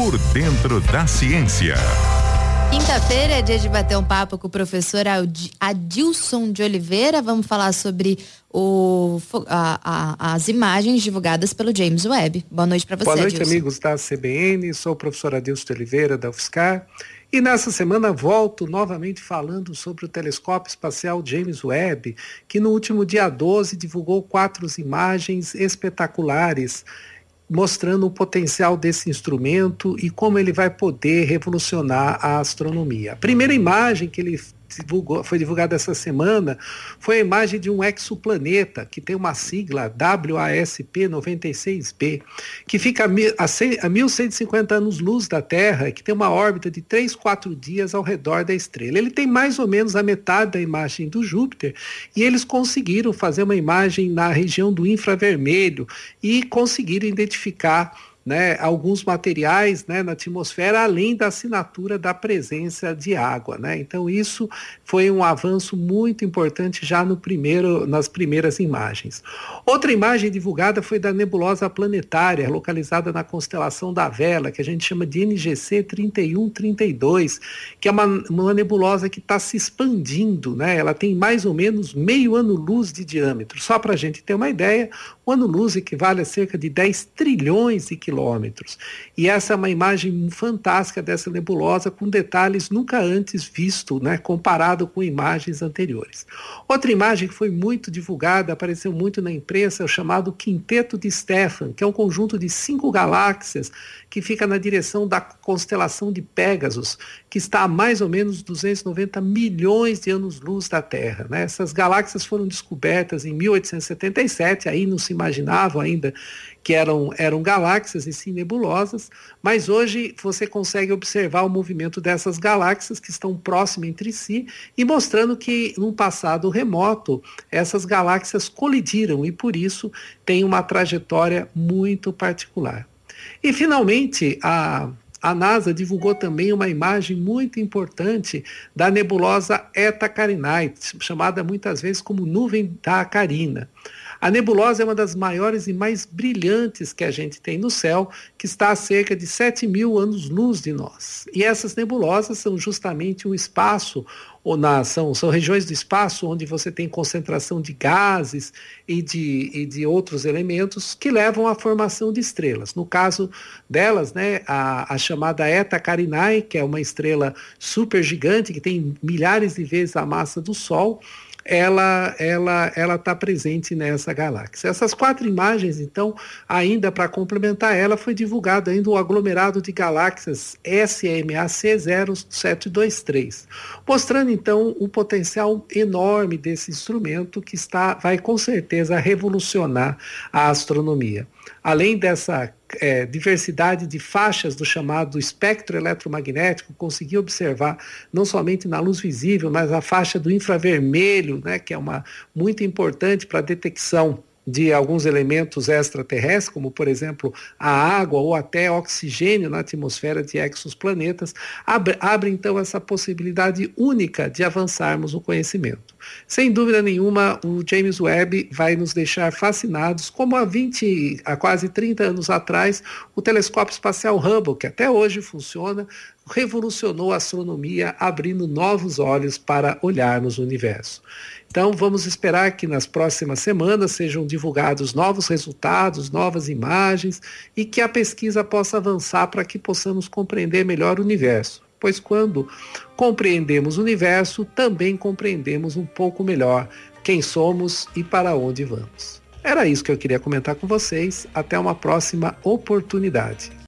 Por dentro da ciência. Quinta-feira é dia de bater um papo com o professor Adilson de Oliveira. Vamos falar sobre o, a, a, as imagens divulgadas pelo James Webb. Boa noite para você, Boa noite, Adilson. amigos da CBN. Sou o professor Adilson de Oliveira, da UFSCar. E nessa semana volto novamente falando sobre o telescópio espacial James Webb, que no último dia 12 divulgou quatro imagens espetaculares mostrando o potencial desse instrumento e como ele vai poder revolucionar a astronomia. A primeira imagem que ele divulgou, foi divulgada essa semana foi a imagem de um exoplaneta que tem uma sigla WASP-96b, que fica a 1.150 anos-luz da Terra, que tem uma órbita de 3, 4 dias ao redor da estrela. Ele tem mais ou menos a metade da imagem do Júpiter e eles conseguiram fazer uma imagem na região do infravermelho e conseguiram identificar né, alguns materiais né, na atmosfera, além da assinatura da presença de água. Né? Então, isso foi um avanço muito importante já no primeiro, nas primeiras imagens. Outra imagem divulgada foi da nebulosa planetária, localizada na constelação da Vela, que a gente chama de NGC 3132, que é uma, uma nebulosa que está se expandindo. Né? Ela tem mais ou menos meio ano-luz de diâmetro. Só para a gente ter uma ideia, o ano-luz equivale a cerca de 10 trilhões de quilômetros. E essa é uma imagem fantástica dessa nebulosa, com detalhes nunca antes visto, né, comparado com imagens anteriores. Outra imagem que foi muito divulgada, apareceu muito na imprensa, é o chamado Quinteto de Stefan, que é um conjunto de cinco galáxias que fica na direção da constelação de Pégasus, que está a mais ou menos 290 milhões de anos-luz da Terra. Né? Essas galáxias foram descobertas em 1877, aí não se imaginava ainda que eram, eram galáxias e sim nebulosas, mas hoje você consegue observar o movimento dessas galáxias que estão próximas entre si e mostrando que num passado remoto essas galáxias colidiram e por isso tem uma trajetória muito particular. E finalmente a a NASA divulgou também uma imagem muito importante da nebulosa Eta Carinae, chamada muitas vezes como nuvem da Carina. A nebulosa é uma das maiores e mais brilhantes que a gente tem no céu, que está a cerca de 7 mil anos-luz de nós. E essas nebulosas são justamente um espaço, ou na, são, são regiões do espaço onde você tem concentração de gases e de, e de outros elementos que levam à formação de estrelas. No caso delas, né, a, a chamada Eta Carinae, que é uma estrela super gigante, que tem milhares de vezes a massa do Sol, ela ela ela está presente nessa galáxia. Essas quatro imagens, então, ainda para complementar ela, foi divulgado ainda o aglomerado de galáxias SMAC 0723, mostrando então o potencial enorme desse instrumento que está vai com certeza revolucionar a astronomia. Além dessa é, diversidade de faixas do chamado espectro eletromagnético, consegui observar não somente na luz visível, mas a faixa do infravermelho, né, que é uma muito importante para a detecção de alguns elementos extraterrestres, como por exemplo a água ou até oxigênio na atmosfera de exoplanetas, abre, abre então essa possibilidade única de avançarmos o conhecimento. Sem dúvida nenhuma, o James Webb vai nos deixar fascinados, como há 20, há quase 30 anos atrás, o telescópio espacial Hubble, que até hoje funciona, revolucionou a astronomia, abrindo novos olhos para olharmos o universo. Então, vamos esperar que nas próximas semanas sejam divulgados novos resultados, novas imagens e que a pesquisa possa avançar para que possamos compreender melhor o universo. Pois quando compreendemos o universo, também compreendemos um pouco melhor quem somos e para onde vamos. Era isso que eu queria comentar com vocês. Até uma próxima oportunidade.